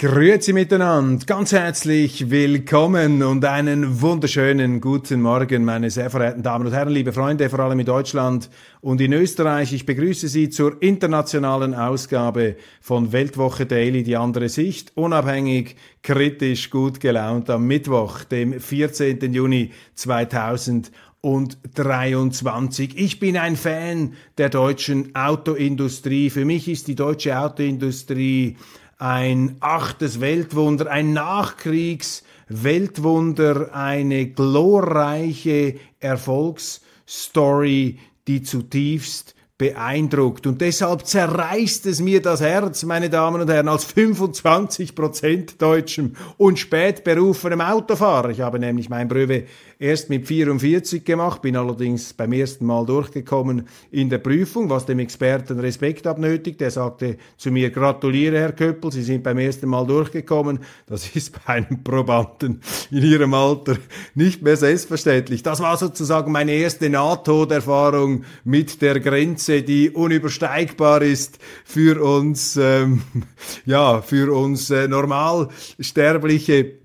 Grüezi miteinander, ganz herzlich willkommen und einen wunderschönen guten Morgen, meine sehr verehrten Damen und Herren, liebe Freunde, vor allem in Deutschland und in Österreich. Ich begrüße Sie zur internationalen Ausgabe von Weltwoche Daily, die andere Sicht, unabhängig, kritisch, gut gelaunt am Mittwoch, dem 14. Juni 2000 und 23. Ich bin ein Fan der deutschen Autoindustrie. Für mich ist die deutsche Autoindustrie ein achtes Weltwunder, ein Nachkriegsweltwunder, eine glorreiche Erfolgsstory, die zutiefst beeindruckt. Und deshalb zerreißt es mir das Herz, meine Damen und Herren, als 25 Prozent Deutschem und spätberufenem Autofahrer. Ich habe nämlich mein Brevet erst mit 44 gemacht, bin allerdings beim ersten Mal durchgekommen in der Prüfung, was dem Experten Respekt abnötigt. Er sagte zu mir, gratuliere Herr Köppel, Sie sind beim ersten Mal durchgekommen. Das ist bei einem Probanden in Ihrem Alter nicht mehr selbstverständlich. Das war sozusagen meine erste Nahtoderfahrung mit der Grenze, die unübersteigbar ist für uns, ähm, ja, für uns äh, Normalsterbliche.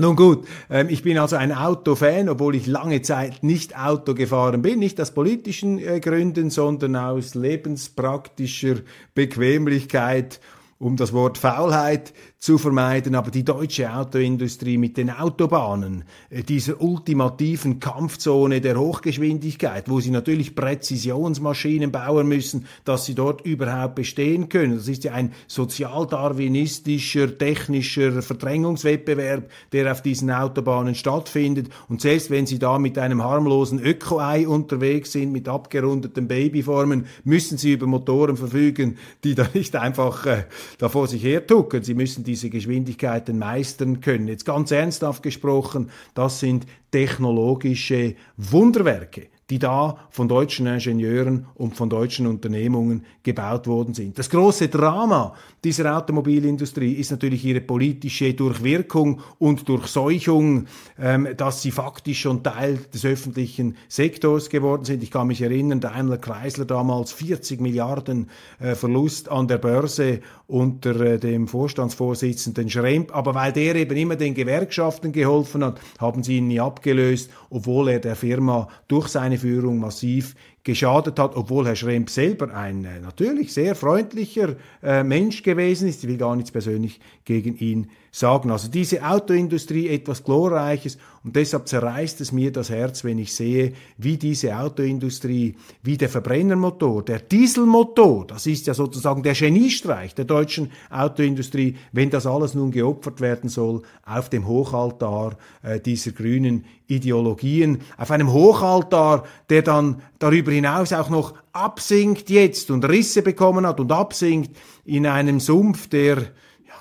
Nun gut, ähm, ich bin also ein Autofan, obwohl ich lange Zeit nicht Auto gefahren bin, nicht aus politischen äh, Gründen, sondern aus lebenspraktischer Bequemlichkeit um das Wort Faulheit zu vermeiden, aber die deutsche Autoindustrie mit den Autobahnen, äh, dieser ultimativen Kampfzone der Hochgeschwindigkeit, wo sie natürlich Präzisionsmaschinen bauen müssen, dass sie dort überhaupt bestehen können. Das ist ja ein sozialdarwinistischer, technischer Verdrängungswettbewerb, der auf diesen Autobahnen stattfindet. Und selbst wenn sie da mit einem harmlosen Öko-Ei unterwegs sind, mit abgerundeten Babyformen, müssen sie über Motoren verfügen, die da nicht einfach äh, da vor sich her tucken. Sie müssen diese Geschwindigkeiten meistern können. Jetzt ganz ernsthaft gesprochen, das sind technologische Wunderwerke die da von deutschen Ingenieuren und von deutschen Unternehmungen gebaut worden sind. Das große Drama dieser Automobilindustrie ist natürlich ihre politische Durchwirkung und Durchseuchung, ähm, dass sie faktisch schon Teil des öffentlichen Sektors geworden sind. Ich kann mich erinnern, Daimler Chrysler damals 40 Milliarden äh, Verlust an der Börse unter äh, dem Vorstandsvorsitzenden Schremp. Aber weil der eben immer den Gewerkschaften geholfen hat, haben sie ihn nie abgelöst, obwohl er der Firma durch seine Führung massiv geschadet hat, obwohl Herr Schremp selber ein äh, natürlich sehr freundlicher äh, Mensch gewesen ist. Ich will gar nichts persönlich gegen ihn sagen. Also diese Autoindustrie etwas Glorreiches und deshalb zerreißt es mir das Herz, wenn ich sehe, wie diese Autoindustrie, wie der Verbrennermotor, der Dieselmotor, das ist ja sozusagen der Geniestreich der deutschen Autoindustrie, wenn das alles nun geopfert werden soll auf dem Hochaltar äh, dieser grünen Ideologien, auf einem Hochaltar, der dann darüber hinaus auch noch absinkt jetzt und Risse bekommen hat und absinkt in einem Sumpf der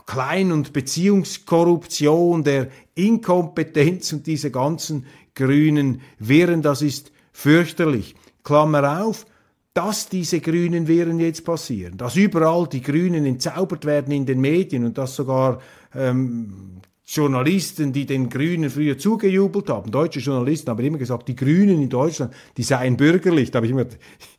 Klein- und Beziehungskorruption, der Inkompetenz und diese ganzen grünen Wirren, das ist fürchterlich. Klammer auf, dass diese grünen Wirren jetzt passieren, dass überall die Grünen entzaubert werden in den Medien und dass sogar ähm, Journalisten, die den Grünen früher zugejubelt haben, deutsche Journalisten haben immer gesagt, die Grünen in Deutschland, die seien bürgerlich. Da habe ich immer,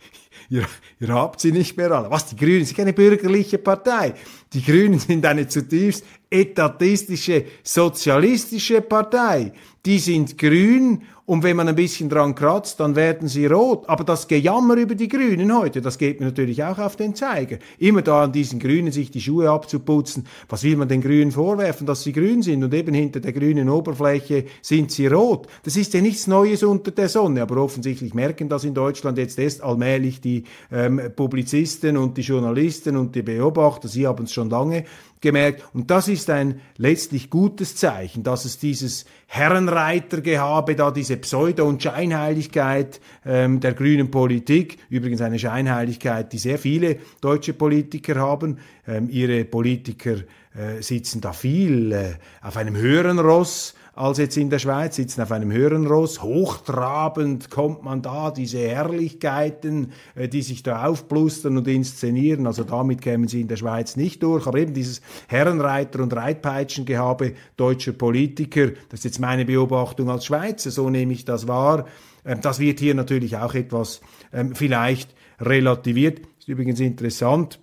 ihr, ihr habt sie nicht mehr alle. Was, die Grünen sind keine bürgerliche Partei. Die Grünen sind eine zutiefst etatistische, sozialistische Partei. Die sind grün und wenn man ein bisschen dran kratzt, dann werden sie rot. Aber das Gejammer über die Grünen heute, das geht mir natürlich auch auf den Zeiger. Immer da an diesen Grünen sich die Schuhe abzuputzen. Was will man den Grünen vorwerfen, dass sie grün sind und eben hinter der grünen Oberfläche sind sie rot? Das ist ja nichts Neues unter der Sonne, aber offensichtlich merken das in Deutschland jetzt erst allmählich die ähm, Publizisten und die Journalisten und die Beobachter. Sie haben es schon lange gemerkt. Und das ist ein letztlich gutes Zeichen, dass es dieses Herrenreitergehabe, da diese Pseudo- und Scheinheiligkeit ähm, der grünen Politik, übrigens eine Scheinheiligkeit, die sehr viele deutsche Politiker haben. Ähm, ihre Politiker äh, sitzen da viel äh, auf einem höheren Ross als jetzt in der Schweiz, sitzen auf einem höheren Ross. Hochtrabend kommt man da, diese Herrlichkeiten, äh, die sich da aufblustern und inszenieren. Also damit kämen sie in der Schweiz nicht durch. Aber eben dieses Herrenreiter- und Reitpeitschengehabe deutscher Politiker, das ist jetzt meine Beobachtung als Schweizer, so nehme ich das wahr. Ähm, das wird hier natürlich auch etwas ähm, vielleicht relativiert. Ist übrigens interessant,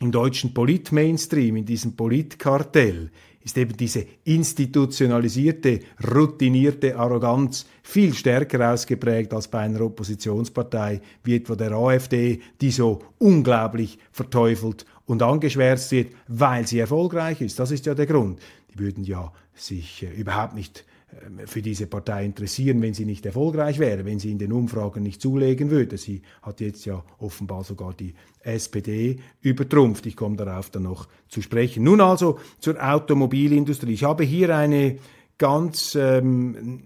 im deutschen Polit-Mainstream, in diesem Politkartell, ist eben diese institutionalisierte, routinierte Arroganz viel stärker ausgeprägt als bei einer Oppositionspartei wie etwa der AfD, die so unglaublich verteufelt und angeschwärzt wird, weil sie erfolgreich ist. Das ist ja der Grund. Die würden ja sich äh, überhaupt nicht für diese Partei interessieren, wenn sie nicht erfolgreich wäre, wenn sie in den Umfragen nicht zulegen würde. Sie hat jetzt ja offenbar sogar die SPD übertrumpft. Ich komme darauf dann noch zu sprechen. Nun also zur Automobilindustrie. Ich habe hier eine ganz ähm,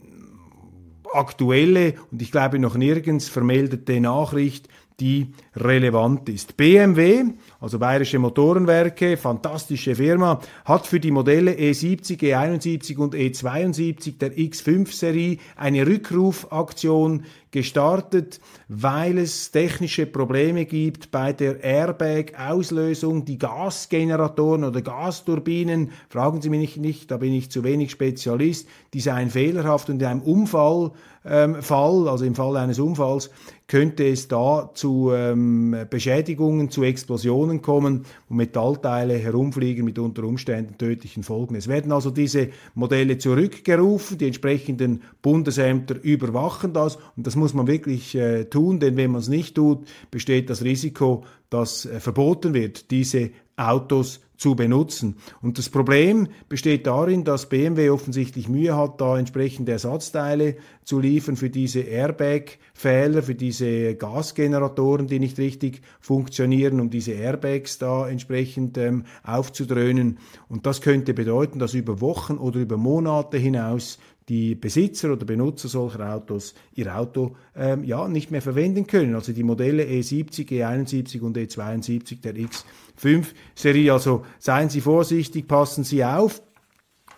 aktuelle und ich glaube noch nirgends vermeldete Nachricht die relevant ist. BMW, also Bayerische Motorenwerke, fantastische Firma, hat für die Modelle E70, E71 und E72 der X5-Serie eine Rückrufaktion gestartet, weil es technische Probleme gibt bei der Airbag-Auslösung. Die Gasgeneratoren oder Gasturbinen, fragen Sie mich nicht, da bin ich zu wenig Spezialist, die seien fehlerhaft und in einem Unfall ähm, Fall, also im Fall eines Unfalls, könnte es da zu ähm, Beschädigungen, zu Explosionen kommen, wo Metallteile herumfliegen mit unter Umständen tödlichen Folgen. Es werden also diese Modelle zurückgerufen, die entsprechenden Bundesämter überwachen das und das muss man wirklich äh, tun, denn wenn man es nicht tut, besteht das Risiko, dass äh, verboten wird, diese Autos zu benutzen. Und das Problem besteht darin, dass BMW offensichtlich Mühe hat, da entsprechende Ersatzteile zu liefern für diese Airbag-Fehler, für diese Gasgeneratoren, die nicht richtig funktionieren, um diese Airbags da entsprechend ähm, aufzudröhnen. Und das könnte bedeuten, dass über Wochen oder über Monate hinaus die Besitzer oder Benutzer solcher Autos ihr Auto ähm, ja nicht mehr verwenden können. Also die Modelle E70, E71 und E72 der X5-Serie. Also seien Sie vorsichtig, passen Sie auf.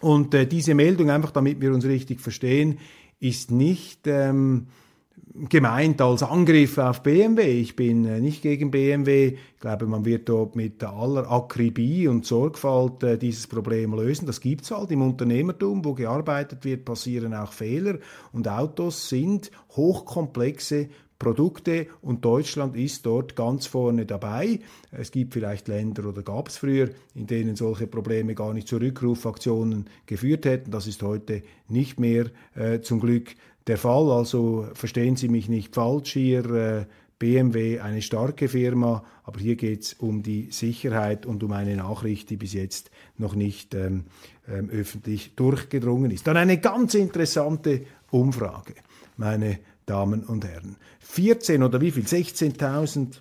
Und äh, diese Meldung, einfach damit wir uns richtig verstehen, ist nicht ähm, gemeint als Angriff auf BMW. Ich bin äh, nicht gegen BMW. Ich glaube, man wird dort mit aller Akribie und Sorgfalt äh, dieses Problem lösen. Das gibt's halt im Unternehmertum, wo gearbeitet wird, passieren auch Fehler und Autos sind hochkomplexe Produkte und Deutschland ist dort ganz vorne dabei. Es gibt vielleicht Länder oder gab es früher, in denen solche Probleme gar nicht zu Rückrufaktionen geführt hätten. Das ist heute nicht mehr äh, zum Glück der Fall. Also verstehen Sie mich nicht falsch hier. Äh, BMW eine starke Firma, aber hier geht es um die Sicherheit und um eine Nachricht, die bis jetzt noch nicht ähm, ähm, öffentlich durchgedrungen ist. Dann eine ganz interessante Umfrage, meine Damen und Herren. 14 oder wie viel? 16.000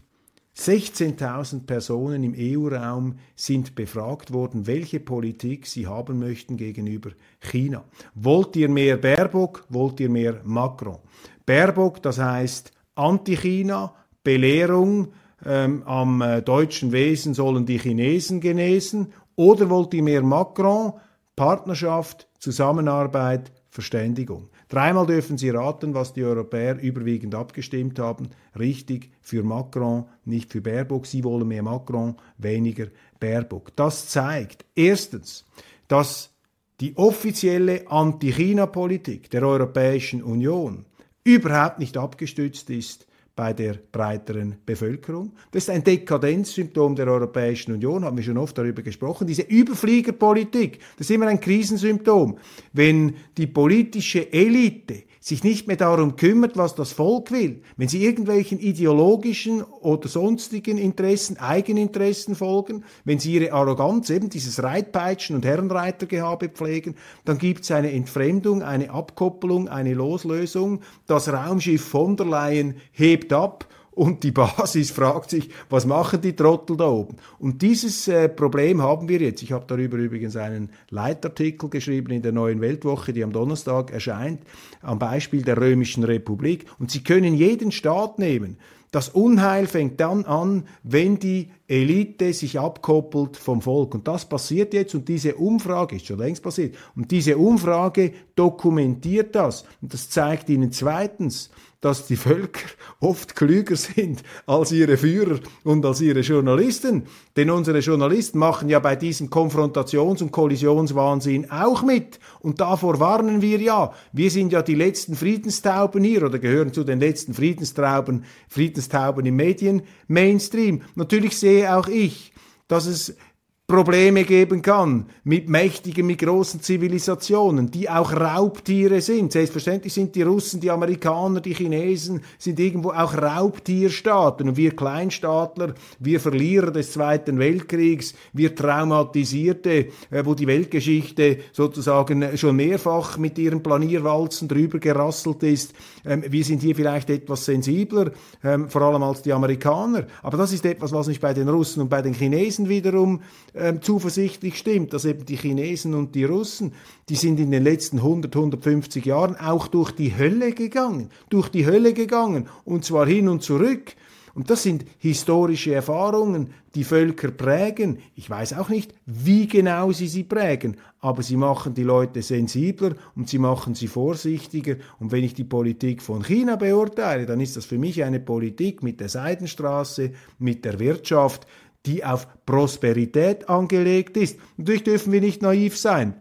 16.000 Personen im EU-Raum sind befragt worden, welche Politik sie haben möchten gegenüber China. Wollt ihr mehr Baerbock? Wollt ihr mehr Macron? Baerbock, das heißt Anti-China, Belehrung, ähm, am äh, deutschen Wesen sollen die Chinesen genesen. Oder wollt ihr mehr Macron? Partnerschaft, Zusammenarbeit, Verständigung. Dreimal dürfen Sie raten, was die Europäer überwiegend abgestimmt haben. Richtig für Macron, nicht für Baerbock. Sie wollen mehr Macron, weniger Baerbock. Das zeigt erstens, dass die offizielle Anti-China-Politik der Europäischen Union überhaupt nicht abgestützt ist bei der breiteren Bevölkerung. Das ist ein Dekadenzsymptom der Europäischen Union, haben wir schon oft darüber gesprochen. Diese Überfliegerpolitik, das ist immer ein Krisensymptom. Wenn die politische Elite sich nicht mehr darum kümmert, was das Volk will, wenn sie irgendwelchen ideologischen oder sonstigen Interessen, Eigeninteressen folgen, wenn sie ihre Arroganz, eben dieses Reitpeitschen und Herrenreitergehabe pflegen, dann gibt es eine Entfremdung, eine Abkoppelung, eine Loslösung. Das Raumschiff von der Leyen hebt ab und die Basis fragt sich, was machen die Trottel da oben? Und dieses äh, Problem haben wir jetzt. Ich habe darüber übrigens einen Leitartikel geschrieben in der Neuen Weltwoche, die am Donnerstag erscheint, am Beispiel der Römischen Republik. Und Sie können jeden Staat nehmen. Das Unheil fängt dann an, wenn die Elite sich abkoppelt vom Volk. Und das passiert jetzt und diese Umfrage ist schon längst passiert. Und diese Umfrage dokumentiert das. Und das zeigt Ihnen zweitens, dass die Völker oft klüger sind als ihre Führer und als ihre Journalisten. Denn unsere Journalisten machen ja bei diesem Konfrontations- und Kollisionswahnsinn auch mit. Und davor warnen wir ja. Wir sind ja die letzten Friedenstauben hier oder gehören zu den letzten Friedenstauben, Friedenstauben im Medien-Mainstream. Natürlich sehe auch ich, dass es Probleme geben kann mit mächtigen, mit großen Zivilisationen, die auch Raubtiere sind. Selbstverständlich sind die Russen, die Amerikaner, die Chinesen, sind irgendwo auch Raubtierstaaten. Und wir Kleinstaatler, wir Verlierer des Zweiten Weltkriegs, wir Traumatisierte, äh, wo die Weltgeschichte sozusagen schon mehrfach mit ihren Planierwalzen drüber gerasselt ist. Ähm, wir sind hier vielleicht etwas sensibler, ähm, vor allem als die Amerikaner. Aber das ist etwas, was mich bei den Russen und bei den Chinesen wiederum ähm, zuversichtlich stimmt, dass eben die Chinesen und die Russen, die sind in den letzten 100, 150 Jahren auch durch die Hölle gegangen, durch die Hölle gegangen und zwar hin und zurück. Und das sind historische Erfahrungen, die Völker prägen. Ich weiß auch nicht, wie genau sie sie prägen, aber sie machen die Leute sensibler und sie machen sie vorsichtiger. Und wenn ich die Politik von China beurteile, dann ist das für mich eine Politik mit der Seidenstraße, mit der Wirtschaft, die auf Prosperität angelegt ist. Natürlich dürfen wir nicht naiv sein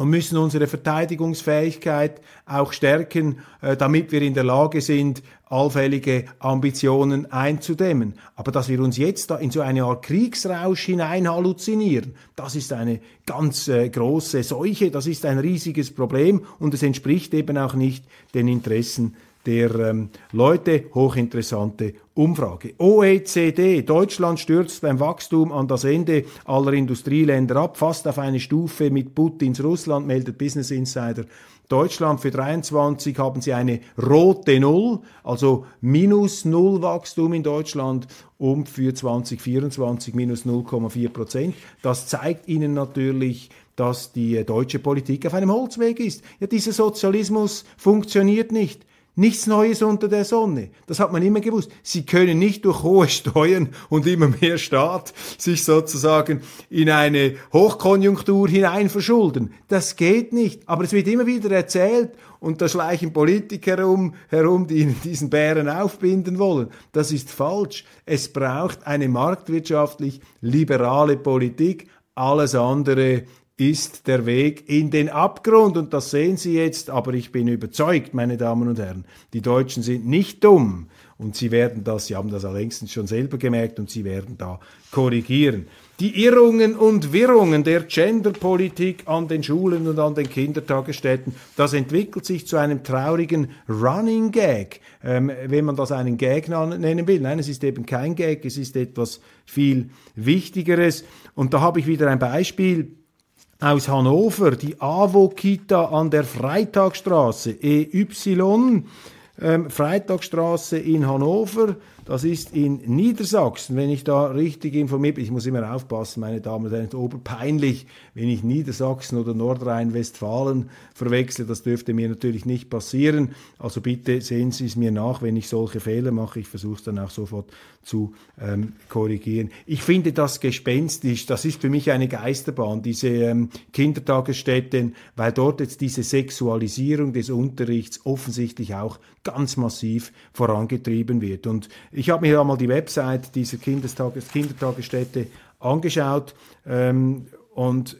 und müssen unsere Verteidigungsfähigkeit auch stärken, äh, damit wir in der Lage sind, allfällige Ambitionen einzudämmen. Aber dass wir uns jetzt da in so eine Art Kriegsrausch hinein halluzinieren, das ist eine ganz äh, große Seuche, das ist ein riesiges Problem und es entspricht eben auch nicht den Interessen der ähm, Leute. Hochinteressante Umfrage. OECD, Deutschland stürzt beim Wachstum an das Ende aller Industrieländer ab, fast auf eine Stufe mit Putins Russland, meldet Business Insider. Deutschland für 23 haben sie eine rote Null, also minus Null Wachstum in Deutschland und für 2024 minus 0,4 Prozent. Das zeigt Ihnen natürlich, dass die deutsche Politik auf einem Holzweg ist. Ja, dieser Sozialismus funktioniert nicht. Nichts Neues unter der Sonne. Das hat man immer gewusst. Sie können nicht durch hohe Steuern und immer mehr Staat sich sozusagen in eine Hochkonjunktur hinein verschulden. Das geht nicht. Aber es wird immer wieder erzählt und da schleichen Politiker herum, herum, die diesen Bären aufbinden wollen. Das ist falsch. Es braucht eine marktwirtschaftlich liberale Politik. Alles andere ist der Weg in den Abgrund und das sehen Sie jetzt, aber ich bin überzeugt, meine Damen und Herren, die Deutschen sind nicht dumm und sie werden das, sie haben das längstens schon selber gemerkt und sie werden da korrigieren. Die Irrungen und Wirrungen der Genderpolitik an den Schulen und an den Kindertagesstätten, das entwickelt sich zu einem traurigen Running Gag, ähm, wenn man das einen Gag nennen will. Nein, es ist eben kein Gag, es ist etwas viel Wichtigeres. Und da habe ich wieder ein Beispiel aus Hannover, die AWO-Kita an der Freitagstraße, EY, ähm, Freitagstraße in Hannover, das ist in Niedersachsen, wenn ich da richtig informiert bin. Ich muss immer aufpassen, meine Damen und Herren, ist oberpeinlich, wenn ich Niedersachsen oder Nordrhein-Westfalen verwechsle. Das dürfte mir natürlich nicht passieren. Also bitte sehen Sie es mir nach, wenn ich solche Fehler mache. Ich versuche es dann auch sofort zu ähm, korrigieren. Ich finde das gespenstisch. Das ist für mich eine Geisterbahn, diese ähm, Kindertagesstätten, weil dort jetzt diese Sexualisierung des Unterrichts offensichtlich auch ganz massiv vorangetrieben wird. Und ich habe mir einmal die Website dieser Kindertages Kindertagesstätte angeschaut ähm, und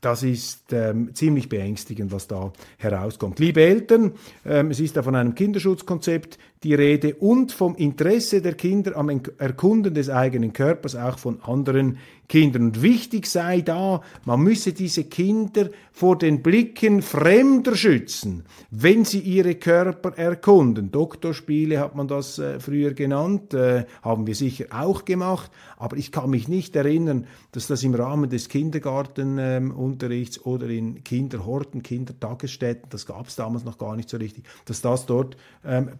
das ist ähm, ziemlich beängstigend, was da herauskommt. Liebe Eltern, ähm, es ist da von einem Kinderschutzkonzept die Rede und vom Interesse der Kinder am Erkunden des eigenen Körpers, auch von anderen Kindern. Und wichtig sei da, man müsse diese Kinder vor den Blicken Fremder schützen, wenn sie ihre Körper erkunden. Doktorspiele hat man das äh, früher genannt, äh, haben wir sicher auch gemacht, aber ich kann mich nicht erinnern, dass das im Rahmen des Kindergartenunterrichts ähm, oder in Kinderhorten, Kindertagesstätten, das gab es damals noch gar nicht so richtig, dass das dort ähm,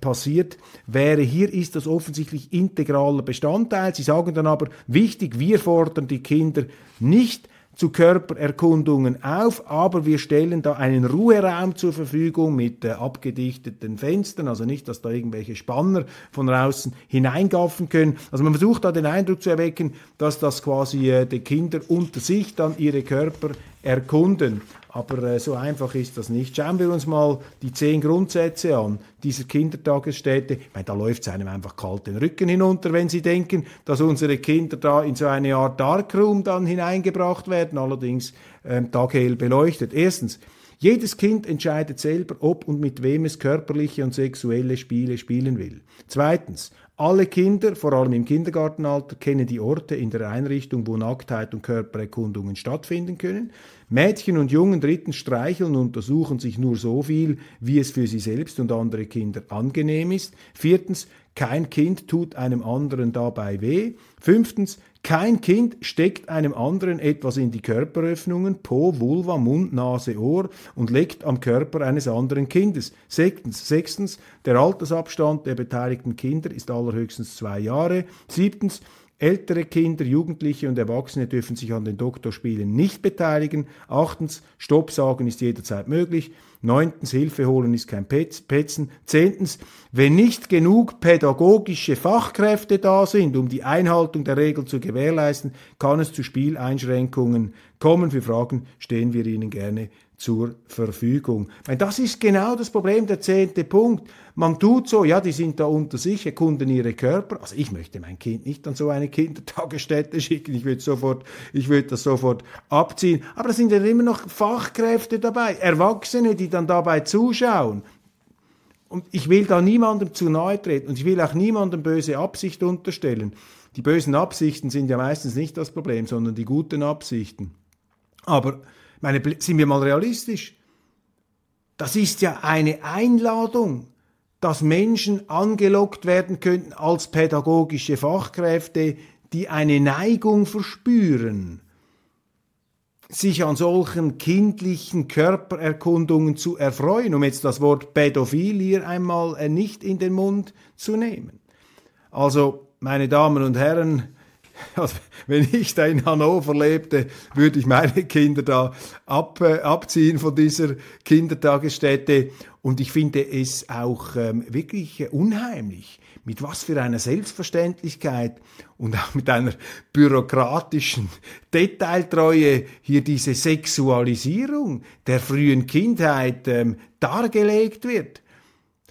wäre. Hier ist das offensichtlich integraler Bestandteil. Sie sagen dann aber, wichtig, wir fordern die Kinder nicht zu Körpererkundungen auf, aber wir stellen da einen Ruheraum zur Verfügung mit äh, abgedichteten Fenstern, also nicht, dass da irgendwelche Spanner von draußen hineingaffen können. Also man versucht da den Eindruck zu erwecken, dass das quasi äh, die Kinder unter sich dann ihre Körper erkunden. Aber äh, so einfach ist das nicht. Schauen wir uns mal die zehn Grundsätze an dieser Kindertagesstätte. Ich meine, da läuft es einem einfach kalt den Rücken hinunter, wenn Sie denken, dass unsere Kinder da in so eine Art Darkroom dann hineingebracht werden, allerdings ähm, taghell beleuchtet. Erstens, jedes Kind entscheidet selber, ob und mit wem es körperliche und sexuelle Spiele spielen will. Zweitens, alle Kinder, vor allem im Kindergartenalter, kennen die Orte in der Einrichtung, wo Nacktheit und Körpererkundungen stattfinden können. Mädchen und Jungen drittens streicheln und untersuchen sich nur so viel, wie es für sie selbst und andere Kinder angenehm ist. Viertens, kein Kind tut einem anderen dabei weh. Fünftens, kein Kind steckt einem anderen etwas in die Körperöffnungen, Po, Vulva, Mund, Nase, Ohr und leckt am Körper eines anderen Kindes. Sechstens, sechstens der Altersabstand der beteiligten Kinder ist allerhöchstens zwei Jahre. Siebtens, Ältere Kinder, Jugendliche und Erwachsene dürfen sich an den Doktorspielen nicht beteiligen. Achtens, Stopp sagen ist jederzeit möglich. Neuntens, Hilfe holen ist kein Petzen. Zehntens, wenn nicht genug pädagogische Fachkräfte da sind, um die Einhaltung der Regel zu gewährleisten, kann es zu Spieleinschränkungen kommen. Für Fragen stehen wir Ihnen gerne zur Verfügung. Meine, das ist genau das Problem, der zehnte Punkt. Man tut so, ja, die sind da unter sich, erkunden ihre Körper. Also ich möchte mein Kind nicht an so eine Kindertagesstätte schicken. Ich würde sofort, ich würde das sofort abziehen. Aber da sind ja immer noch Fachkräfte dabei, Erwachsene, die dann dabei zuschauen. Und ich will da niemandem zu nahe treten und ich will auch niemandem böse Absicht unterstellen. Die bösen Absichten sind ja meistens nicht das Problem, sondern die guten Absichten. Aber meine, sind wir mal realistisch. Das ist ja eine Einladung, dass Menschen angelockt werden könnten als pädagogische Fachkräfte, die eine Neigung verspüren, sich an solchen kindlichen Körpererkundungen zu erfreuen, um jetzt das Wort Pädophil hier einmal äh, nicht in den Mund zu nehmen. Also, meine Damen und Herren, also, wenn ich da in Hannover lebte, würde ich meine Kinder da ab, äh, abziehen von dieser Kindertagesstätte. Und ich finde es auch ähm, wirklich äh, unheimlich, mit was für einer Selbstverständlichkeit und auch mit einer bürokratischen Detailtreue hier diese Sexualisierung der frühen Kindheit ähm, dargelegt wird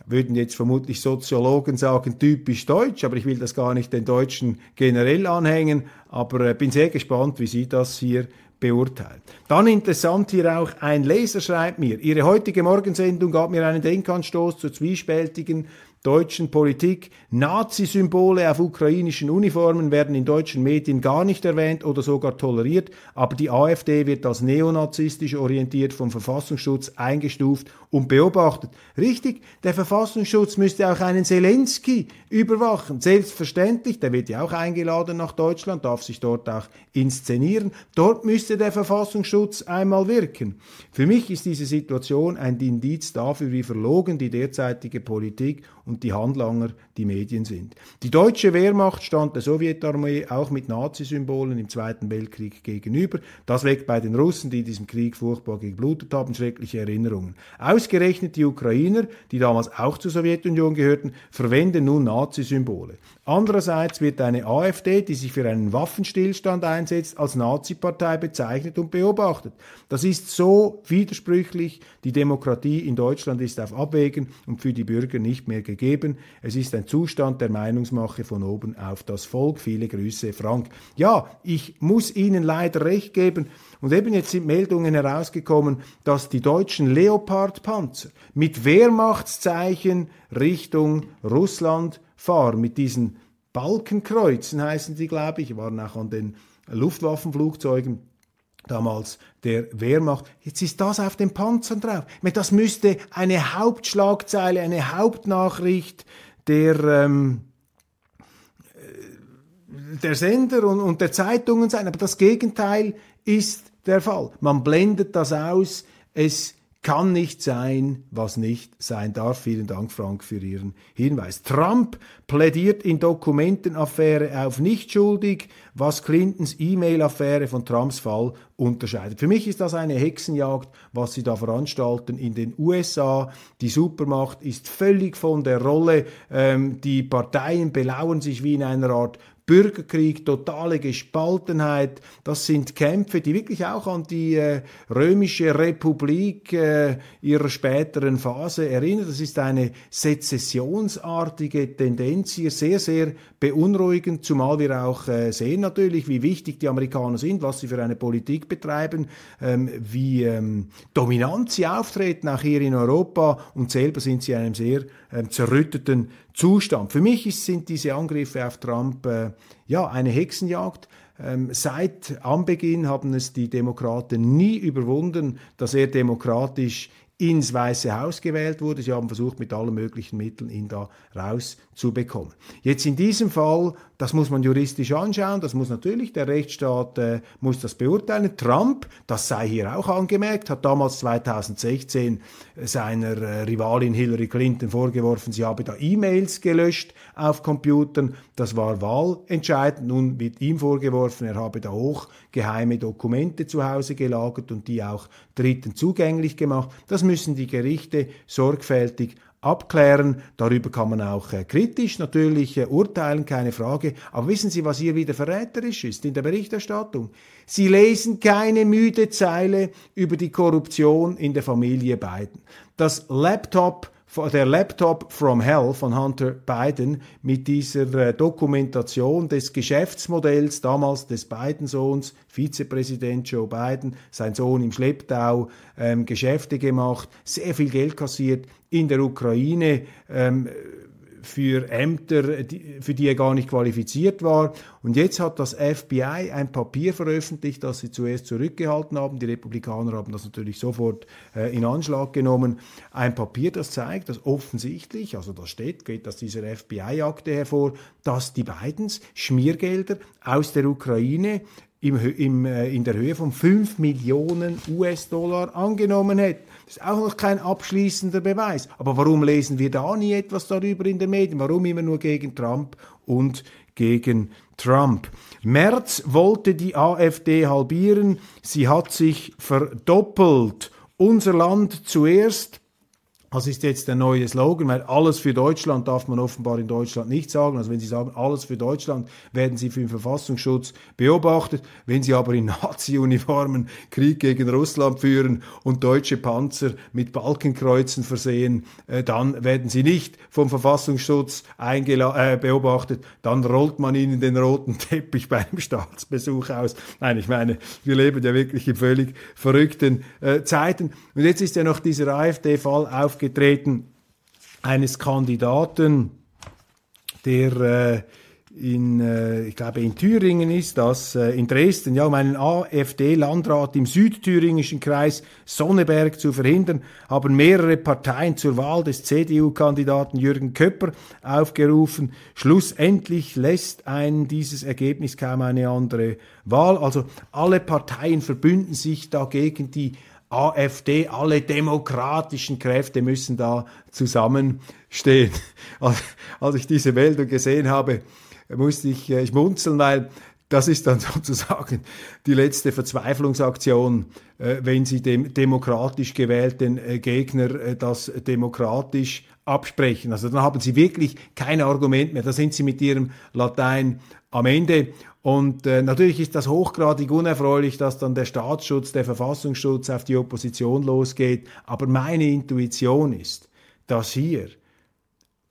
würden jetzt vermutlich Soziologen sagen, typisch deutsch, aber ich will das gar nicht den Deutschen generell anhängen, aber äh, bin sehr gespannt, wie Sie das hier beurteilen. Dann interessant hier auch, ein Leser schreibt mir, Ihre heutige Morgensendung gab mir einen Denkanstoß zur zwiespältigen deutschen Politik. Nazi-Symbole auf ukrainischen Uniformen werden in deutschen Medien gar nicht erwähnt oder sogar toleriert, aber die AfD wird als neonazistisch orientiert vom Verfassungsschutz eingestuft und beobachtet. Richtig, der Verfassungsschutz müsste auch einen Zelensky überwachen. Selbstverständlich, der wird ja auch eingeladen nach Deutschland, darf sich dort auch inszenieren. Dort müsste der Verfassungsschutz einmal wirken. Für mich ist diese Situation ein Indiz dafür, wie verlogen die derzeitige Politik und die Handlanger die Medien sind. Die deutsche Wehrmacht stand der Sowjetarmee auch mit Nazisymbolen im Zweiten Weltkrieg gegenüber. Das weckt bei den Russen, die in diesem Krieg furchtbar geblutet haben, schreckliche Erinnerungen. Ausgerechnet die Ukrainer, die damals auch zur Sowjetunion gehörten, verwenden nun Nazisymbole. Andererseits wird eine AfD, die sich für einen Waffenstillstand einsetzt, als Nazi-Partei bezeichnet und beobachtet. Das ist so widersprüchlich. Die Demokratie in Deutschland ist auf Abwägen und für die Bürger nicht mehr gegeben. Es ist ein Zustand der Meinungsmache von oben auf das Volk. Viele Grüße, Frank. Ja, ich muss Ihnen leider recht geben. Und eben jetzt sind Meldungen herausgekommen, dass die deutschen Leopard-Panzer mit Wehrmachtszeichen Richtung Russland fahren mit diesen Balkenkreuzen heißen sie, glaube ich, waren auch an den Luftwaffenflugzeugen damals der Wehrmacht. Jetzt ist das auf den Panzern drauf. Das müsste eine Hauptschlagzeile, eine Hauptnachricht der, ähm, äh, der Sender und, und der Zeitungen sein. Aber das Gegenteil ist der Fall. Man blendet das aus. Es kann nicht sein, was nicht sein darf. Vielen Dank, Frank, für Ihren Hinweis. Trump plädiert in Dokumentenaffäre auf nicht schuldig, was Clintons E-Mail-Affäre von Trumps Fall unterscheidet. Für mich ist das eine Hexenjagd, was sie da veranstalten in den USA. Die Supermacht ist völlig von der Rolle. Ähm, die Parteien belauern sich wie in einer Art Bürgerkrieg, totale Gespaltenheit. Das sind Kämpfe, die wirklich auch an die äh, römische Republik äh, ihrer späteren Phase erinnern. Das ist eine sezessionsartige Tendenz hier, sehr, sehr beunruhigend, zumal wir auch äh, sehen natürlich, wie wichtig die Amerikaner sind, was sie für eine Politik betreiben, ähm, wie ähm, dominant sie auftreten, auch hier in Europa und selber sind sie in einem sehr ähm, zerrütteten Zustand. Für mich ist, sind diese Angriffe auf Trump äh, ja eine Hexenjagd. Ähm, seit Anbeginn haben es die Demokraten nie überwunden, dass er demokratisch ins Weiße Haus gewählt wurde. Sie haben versucht, mit allen möglichen Mitteln ihn da rauszubekommen. Jetzt in diesem Fall, das muss man juristisch anschauen, das muss natürlich, der Rechtsstaat äh, muss das beurteilen. Trump, das sei hier auch angemerkt, hat damals 2016 seiner äh, Rivalin Hillary Clinton vorgeworfen, sie habe da E-Mails gelöscht auf Computern. Das war wahlentscheidend. Nun wird ihm vorgeworfen, er habe da hochgeheime Dokumente zu Hause gelagert und die auch Dritten zugänglich gemacht. Das müssen die Gerichte sorgfältig abklären. Darüber kann man auch äh, kritisch natürlich äh, urteilen, keine Frage. Aber wissen Sie, was hier wieder verräterisch ist in der Berichterstattung? Sie lesen keine müde Zeile über die Korruption in der Familie Biden. Das Laptop der Laptop from Hell von Hunter Biden mit dieser äh, Dokumentation des Geschäftsmodells damals des Biden-Sohns, Vizepräsident Joe Biden, sein Sohn im Schlepptau, ähm, Geschäfte gemacht, sehr viel Geld kassiert in der Ukraine. Ähm, für Ämter, für die er gar nicht qualifiziert war. Und jetzt hat das FBI ein Papier veröffentlicht, das sie zuerst zurückgehalten haben. Die Republikaner haben das natürlich sofort äh, in Anschlag genommen. Ein Papier, das zeigt, dass offensichtlich, also da steht, geht aus dieser FBI-Akte hervor, dass die Bidens Schmiergelder aus der Ukraine im, im, äh, in der Höhe von 5 Millionen US-Dollar angenommen hätten. Das ist auch noch kein abschließender Beweis. Aber warum lesen wir da nie etwas darüber in den Medien? Warum immer nur gegen Trump und gegen Trump? Merz wollte die AfD halbieren. Sie hat sich verdoppelt. Unser Land zuerst. Das ist jetzt der neue Slogan, weil alles für Deutschland darf man offenbar in Deutschland nicht sagen. Also wenn Sie sagen, alles für Deutschland, werden Sie für den Verfassungsschutz beobachtet. Wenn Sie aber in Nazi-Uniformen Krieg gegen Russland führen und deutsche Panzer mit Balkenkreuzen versehen, äh, dann werden Sie nicht vom Verfassungsschutz äh, beobachtet. Dann rollt man Ihnen den roten Teppich bei einem Staatsbesuch aus. Nein, ich meine, wir leben ja wirklich in völlig verrückten äh, Zeiten. Und jetzt ist ja noch dieser AfD-Fall aufgegangen aufgetreten eines Kandidaten, der äh, in, äh, ich glaube, in Thüringen ist das, äh, in Dresden, ja, um einen AfD-Landrat im südthüringischen Kreis Sonneberg zu verhindern, haben mehrere Parteien zur Wahl des CDU-Kandidaten Jürgen Köpper aufgerufen. Schlussendlich lässt ein dieses Ergebnis kaum eine andere Wahl. Also alle Parteien verbünden sich dagegen die AfD, alle demokratischen Kräfte müssen da zusammenstehen. Als, ich diese Meldung gesehen habe, musste ich äh, schmunzeln, weil das ist dann sozusagen die letzte Verzweiflungsaktion, äh, wenn Sie dem demokratisch gewählten äh, Gegner das demokratisch absprechen. Also dann haben Sie wirklich kein Argument mehr. Da sind Sie mit Ihrem Latein am Ende. Und äh, natürlich ist das hochgradig unerfreulich, dass dann der Staatsschutz, der Verfassungsschutz auf die Opposition losgeht. Aber meine Intuition ist, dass hier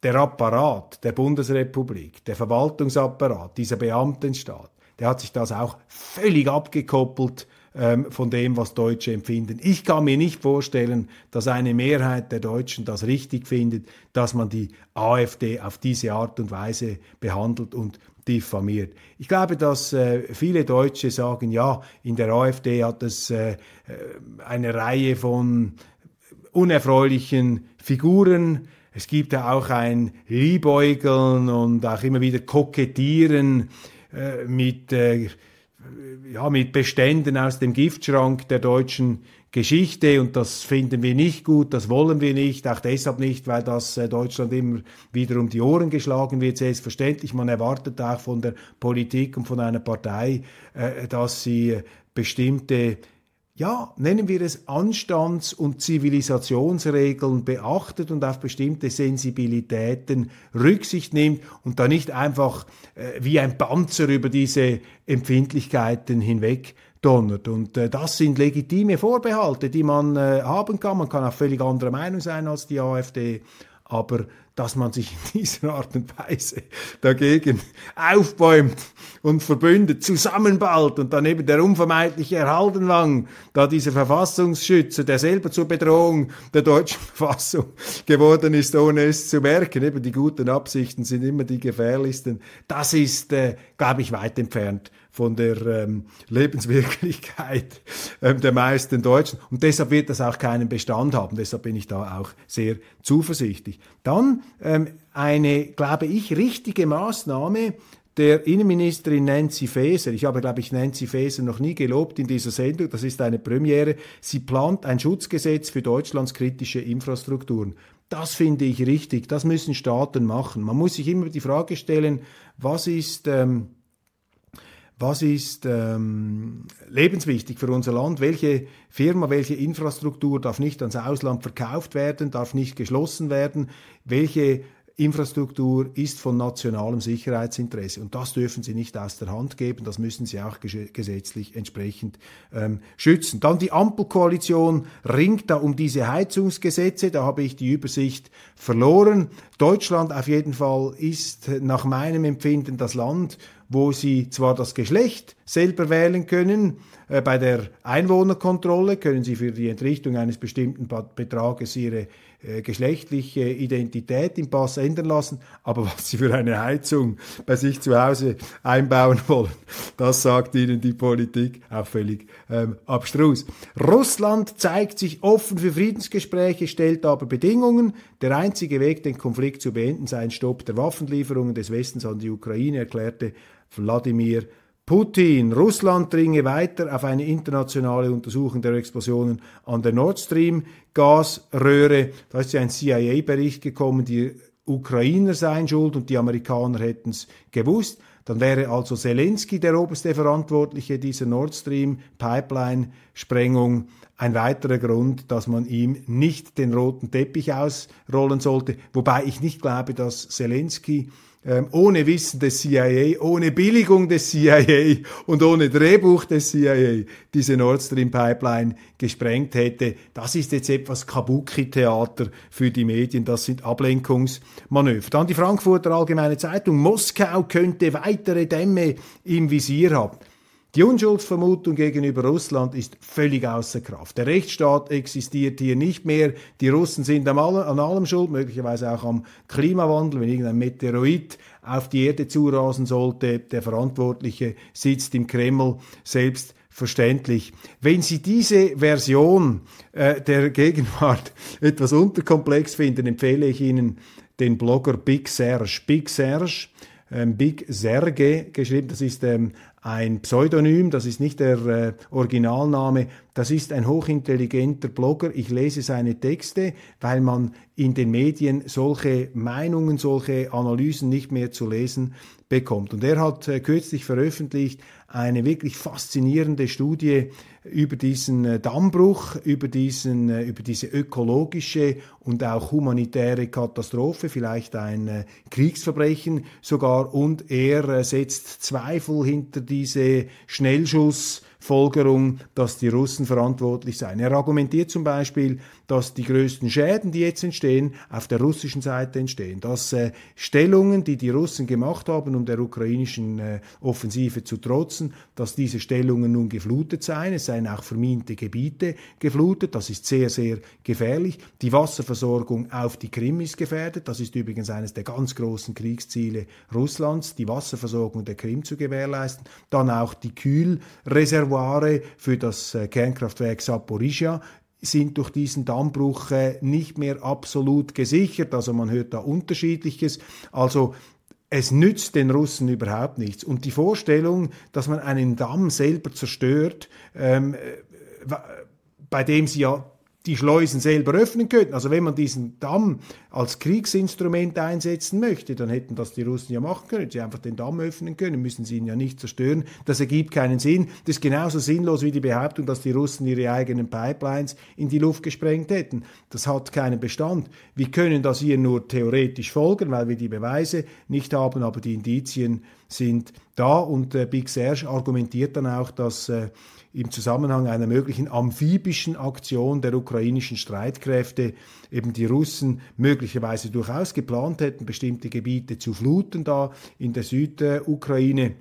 der Apparat der Bundesrepublik, der Verwaltungsapparat, dieser Beamtenstaat, der hat sich das auch völlig abgekoppelt ähm, von dem, was Deutsche empfinden. Ich kann mir nicht vorstellen, dass eine Mehrheit der Deutschen das richtig findet, dass man die AfD auf diese Art und Weise behandelt und diffamiert. Ich glaube, dass äh, viele Deutsche sagen, ja, in der AfD hat es äh, äh, eine Reihe von unerfreulichen Figuren. Es gibt ja auch ein Liebäugeln und auch immer wieder Kokettieren äh, mit, äh, ja, mit Beständen aus dem Giftschrank der deutschen Geschichte und das finden wir nicht gut, das wollen wir nicht, auch deshalb nicht, weil das äh, Deutschland immer wieder um die Ohren geschlagen wird, selbstverständlich. Man erwartet auch von der Politik und von einer Partei, äh, dass sie bestimmte ja, nennen wir es Anstands- und Zivilisationsregeln beachtet und auf bestimmte Sensibilitäten Rücksicht nimmt und da nicht einfach äh, wie ein Panzer über diese Empfindlichkeiten hinweg donnert. Und äh, das sind legitime Vorbehalte, die man äh, haben kann. Man kann auch völlig anderer Meinung sein als die AfD, aber dass man sich in dieser Art und Weise dagegen aufbäumt und verbündet, zusammenballt und dann eben der unvermeidliche Erhaltenwang, da dieser Verfassungsschützer, der selber zur Bedrohung der deutschen Verfassung geworden ist, ohne es zu merken, eben die guten Absichten sind immer die gefährlichsten, das ist, äh, glaube ich, weit entfernt von der ähm, Lebenswirklichkeit ähm, der meisten Deutschen. Und deshalb wird das auch keinen Bestand haben. Deshalb bin ich da auch sehr zuversichtlich. Dann ähm, eine, glaube ich, richtige Maßnahme der Innenministerin Nancy Faeser. Ich habe, glaube ich, Nancy Faeser noch nie gelobt in dieser Sendung. Das ist eine Premiere. Sie plant ein Schutzgesetz für Deutschlands kritische Infrastrukturen. Das finde ich richtig. Das müssen Staaten machen. Man muss sich immer die Frage stellen, was ist ähm, was ist ähm, lebenswichtig für unser Land, welche Firma, welche Infrastruktur darf nicht ans Ausland verkauft werden, darf nicht geschlossen werden, welche Infrastruktur ist von nationalem Sicherheitsinteresse. Und das dürfen Sie nicht aus der Hand geben, das müssen Sie auch gesetzlich entsprechend ähm, schützen. Dann die Ampelkoalition ringt da um diese Heizungsgesetze, da habe ich die Übersicht verloren. Deutschland auf jeden Fall ist nach meinem Empfinden das Land, wo Sie zwar das Geschlecht selber wählen können, äh, bei der Einwohnerkontrolle können Sie für die Entrichtung eines bestimmten Betrages Ihre äh, geschlechtliche Identität im Pass ändern lassen, aber was sie für eine Heizung bei sich zu Hause einbauen wollen, das sagt ihnen die Politik auch völlig ähm, abstrus. Russland zeigt sich offen für Friedensgespräche, stellt aber Bedingungen. Der einzige Weg, den Konflikt zu beenden, sei ein Stopp der Waffenlieferungen des Westens an die Ukraine, erklärte Wladimir Putin, Russland dringe weiter auf eine internationale Untersuchung der Explosionen an der Nord Stream Gasröhre. Da ist ja ein CIA-Bericht gekommen, die Ukrainer seien schuld und die Amerikaner hätten es gewusst. Dann wäre also Zelensky der oberste Verantwortliche dieser Nord Stream Pipeline Sprengung. Ein weiterer Grund, dass man ihm nicht den roten Teppich ausrollen sollte. Wobei ich nicht glaube, dass Zelensky ohne Wissen des CIA, ohne Billigung des CIA und ohne Drehbuch des CIA diese Nord Stream Pipeline gesprengt hätte. Das ist jetzt etwas Kabuki-Theater für die Medien. Das sind Ablenkungsmanöver. Dann die Frankfurter Allgemeine Zeitung. Moskau könnte weitere Dämme im Visier haben. Die Unschuldsvermutung gegenüber Russland ist völlig außer Kraft. Der Rechtsstaat existiert hier nicht mehr. Die Russen sind an allem schuld, möglicherweise auch am Klimawandel. Wenn irgendein Meteorit auf die Erde zurasen sollte, der Verantwortliche sitzt im Kreml selbst verständlich. Wenn Sie diese Version äh, der Gegenwart etwas unterkomplex finden, empfehle ich Ihnen den Blogger Big Serge. Big Serge, ähm, Big Serge geschrieben, das ist ähm, ein Pseudonym, das ist nicht der äh, Originalname, das ist ein hochintelligenter Blogger. Ich lese seine Texte, weil man in den Medien solche Meinungen, solche Analysen nicht mehr zu lesen bekommt. Und er hat äh, kürzlich veröffentlicht eine wirklich faszinierende Studie über diesen äh, Dammbruch, über, diesen, äh, über diese ökologische und auch humanitäre Katastrophe, vielleicht ein Kriegsverbrechen sogar. Und er setzt Zweifel hinter diese Schnellschuss Folgerung, dass die Russen verantwortlich seien. Er argumentiert zum Beispiel, dass die größten Schäden, die jetzt entstehen, auf der russischen Seite entstehen, dass äh, Stellungen, die die Russen gemacht haben, um der ukrainischen äh, Offensive zu trotzen, dass diese Stellungen nun geflutet seien. Es seien auch verminte Gebiete geflutet. Das ist sehr, sehr gefährlich. Die Wasserversorgung auf die Krim ist gefährdet. Das ist übrigens eines der ganz großen Kriegsziele Russlands, die Wasserversorgung der Krim zu gewährleisten. Dann auch die Kühlreservoire für das äh, Kernkraftwerk Saporizhia sind durch diesen Dammbruch äh, nicht mehr absolut gesichert. Also man hört da unterschiedliches. Also es nützt den Russen überhaupt nichts. Und die Vorstellung, dass man einen Damm selber zerstört, ähm, äh, bei dem sie ja die Schleusen selber öffnen könnten. Also wenn man diesen Damm als Kriegsinstrument einsetzen möchte, dann hätten das die Russen ja machen können. Sie einfach den Damm öffnen können, müssen sie ihn ja nicht zerstören. Das ergibt keinen Sinn. Das ist genauso sinnlos wie die Behauptung, dass die Russen ihre eigenen Pipelines in die Luft gesprengt hätten. Das hat keinen Bestand. Wir können das hier nur theoretisch folgen, weil wir die Beweise nicht haben, aber die Indizien sind da und äh, Big Serge argumentiert dann auch, dass äh, im Zusammenhang einer möglichen amphibischen Aktion der ukrainischen Streitkräfte eben die Russen möglicherweise durchaus geplant hätten, bestimmte Gebiete zu fluten da in der Südukraine.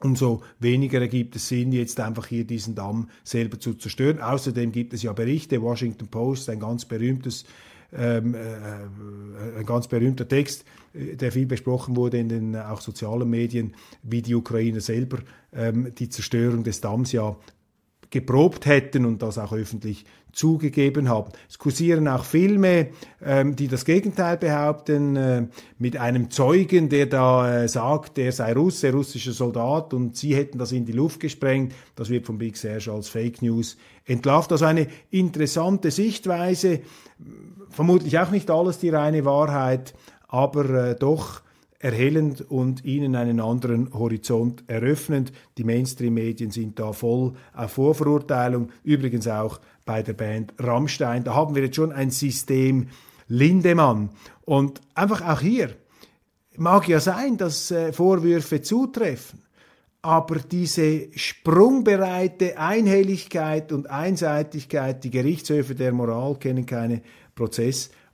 Umso weniger ergibt es Sinn, jetzt einfach hier diesen Damm selber zu zerstören. Außerdem gibt es ja Berichte, Washington Post, ein ganz berühmtes ähm, äh, äh, ein ganz berühmter Text, der viel besprochen wurde in den auch sozialen Medien, wie die Ukrainer selber ähm, die Zerstörung des Damms ja geprobt hätten und das auch öffentlich zugegeben haben. Es kursieren auch Filme, ähm, die das Gegenteil behaupten, äh, mit einem Zeugen, der da äh, sagt, er sei Russe, russischer Soldat und sie hätten das in die Luft gesprengt. Das wird von Big Serge als Fake News entlarvt. Also eine interessante Sichtweise, vermutlich auch nicht alles die reine Wahrheit, aber äh, doch erhellend und ihnen einen anderen Horizont eröffnend. Die Mainstream-Medien sind da voll auf Vorverurteilung, übrigens auch bei der Band Rammstein. Da haben wir jetzt schon ein System Lindemann. Und einfach auch hier mag ja sein, dass äh, Vorwürfe zutreffen, aber diese sprungbereite Einhelligkeit und Einseitigkeit, die Gerichtshöfe der Moral kennen keine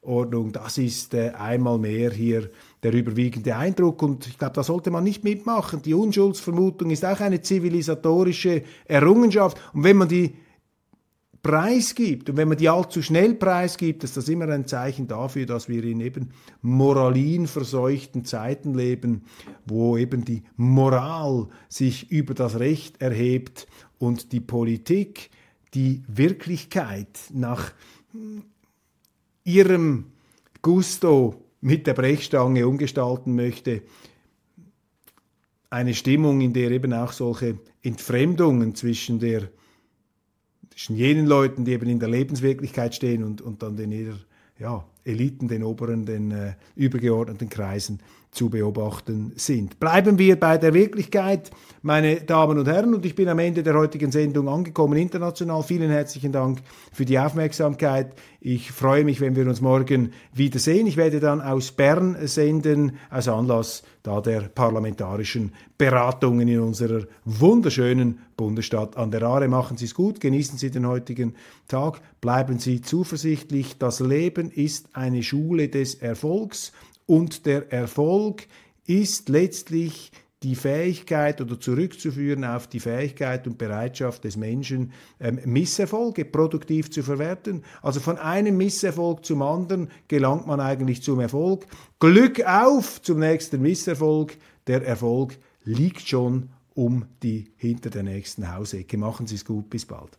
Prozessordnung, das ist äh, einmal mehr hier der überwiegende Eindruck. Und ich glaube, da sollte man nicht mitmachen. Die Unschuldsvermutung ist auch eine zivilisatorische Errungenschaft. Und wenn man die preisgibt und wenn man die allzu schnell preisgibt, ist das immer ein Zeichen dafür, dass wir in eben moralinverseuchten Zeiten leben, wo eben die Moral sich über das Recht erhebt und die Politik die Wirklichkeit nach ihrem Gusto mit der Brechstange umgestalten möchte. Eine Stimmung, in der eben auch solche Entfremdungen zwischen der zwischen jenen Leuten, die eben in der Lebenswirklichkeit stehen und, und dann den eher ja, Eliten, den oberen, den äh, übergeordneten Kreisen zu beobachten sind. Bleiben wir bei der Wirklichkeit, meine Damen und Herren, und ich bin am Ende der heutigen Sendung angekommen international. Vielen herzlichen Dank für die Aufmerksamkeit. Ich freue mich, wenn wir uns morgen wiedersehen. Ich werde dann aus Bern senden, als Anlass da der parlamentarischen Beratungen in unserer wunderschönen Bundesstadt an der Aare. Machen Sie es gut, genießen Sie den heutigen Tag, bleiben Sie zuversichtlich. Das Leben ist eine Schule des Erfolgs. Und der Erfolg ist letztlich die Fähigkeit oder zurückzuführen auf die Fähigkeit und Bereitschaft des Menschen, ähm, Misserfolge produktiv zu verwerten. Also von einem Misserfolg zum anderen gelangt man eigentlich zum Erfolg. Glück auf zum nächsten Misserfolg. Der Erfolg liegt schon um die hinter der nächsten Hausecke. Machen Sie es gut, bis bald.